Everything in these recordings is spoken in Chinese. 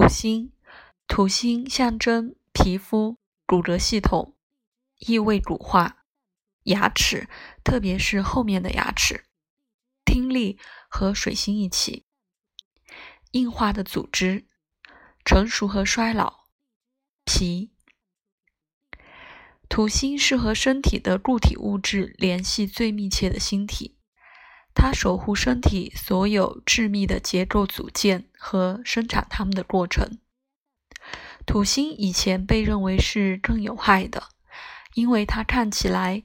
土星，土星象征皮肤、骨骼系统、异味乳化、牙齿，特别是后面的牙齿、听力和水星一起，硬化的组织、成熟和衰老、皮。土星是和身体的固体物质联系最密切的星体。它守护身体所有致密的结构组件和生产它们的过程。土星以前被认为是更有害的，因为它看起来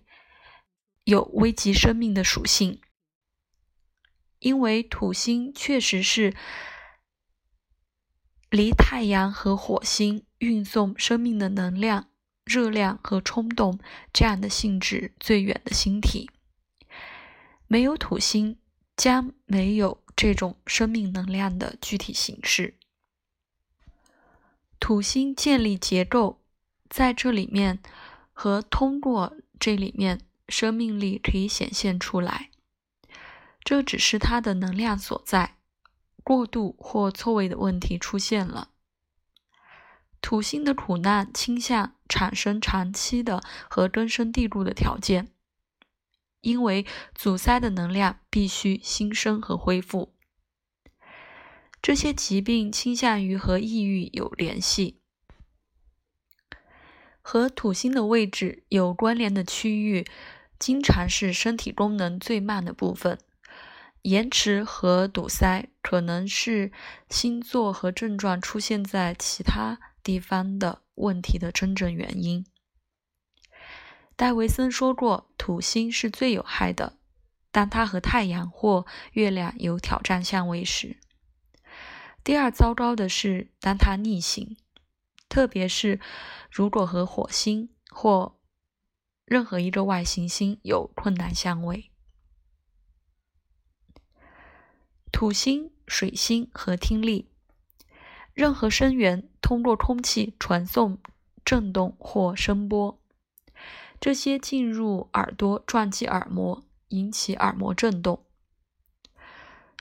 有危及生命的属性。因为土星确实是离太阳和火星运送生命的能量、热量和冲动这样的性质最远的星体。没有土星，将没有这种生命能量的具体形式。土星建立结构，在这里面和通过这里面，生命力可以显现出来。这只是它的能量所在，过度或错位的问题出现了。土星的苦难倾向产生长期的和根深蒂固的条件。因为阻塞的能量必须新生和恢复，这些疾病倾向于和抑郁有联系。和土星的位置有关联的区域，经常是身体功能最慢的部分。延迟和堵塞可能是星座和症状出现在其他地方的问题的真正原因。戴维森说过，土星是最有害的，当它和太阳或月亮有挑战相位时。第二糟糕的是，当它逆行，特别是如果和火星或任何一个外行星有困难相位。土星、水星和听力，任何声源通过空气传送振动或声波。这些进入耳朵，撞击耳膜，引起耳膜震动。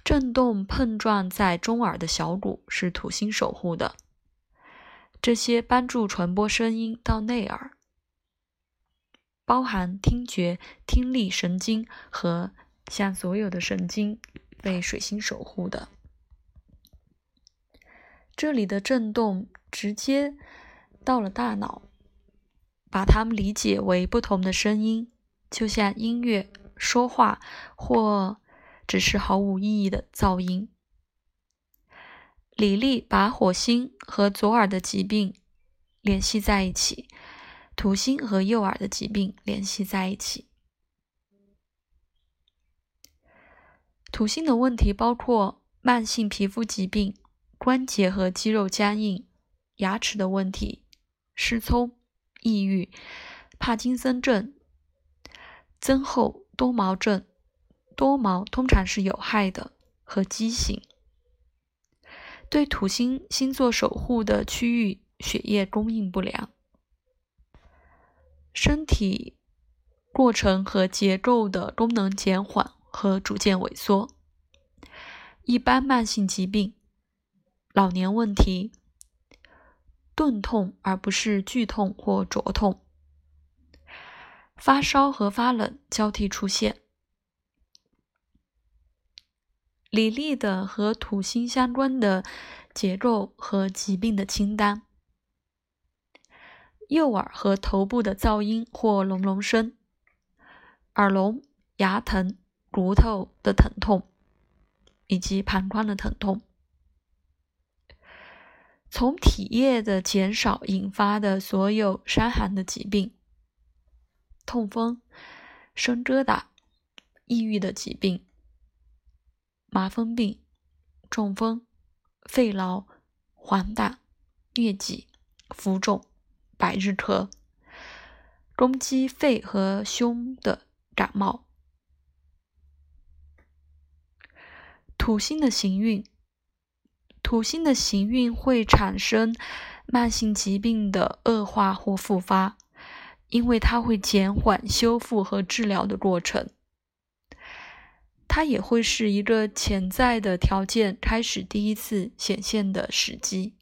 震动碰撞在中耳的小骨是土星守护的。这些帮助传播声音到内耳，包含听觉、听力神经和像所有的神经被水星守护的。这里的震动直接到了大脑。把它们理解为不同的声音，就像音乐、说话或只是毫无意义的噪音。李丽把火星和左耳的疾病联系在一起，土星和右耳的疾病联系在一起。土星的问题包括慢性皮肤疾病、关节和肌肉僵硬、牙齿的问题、失聪。抑郁、帕金森症、增厚多毛症，多毛通常是有害的和畸形。对土星星座守护的区域血液供应不良，身体过程和结构的功能减缓和逐渐萎缩，一般慢性疾病、老年问题。钝痛而不是剧痛或灼痛，发烧和发冷交替出现。李丽的和土星相关的结构和疾病的清单：右耳和头部的噪音或隆隆声，耳聋、牙疼、骨头的疼痛，以及膀胱的疼痛。从体液的减少引发的所有伤寒的疾病、痛风、生疙瘩、抑郁的疾病、麻风病、中风、肺痨、黄疸、疟疾、浮肿、百日咳、攻击肺和胸的感冒、土星的行运。土星的行运会产生慢性疾病的恶化或复发，因为它会减缓修复和治疗的过程。它也会是一个潜在的条件开始第一次显现的时机。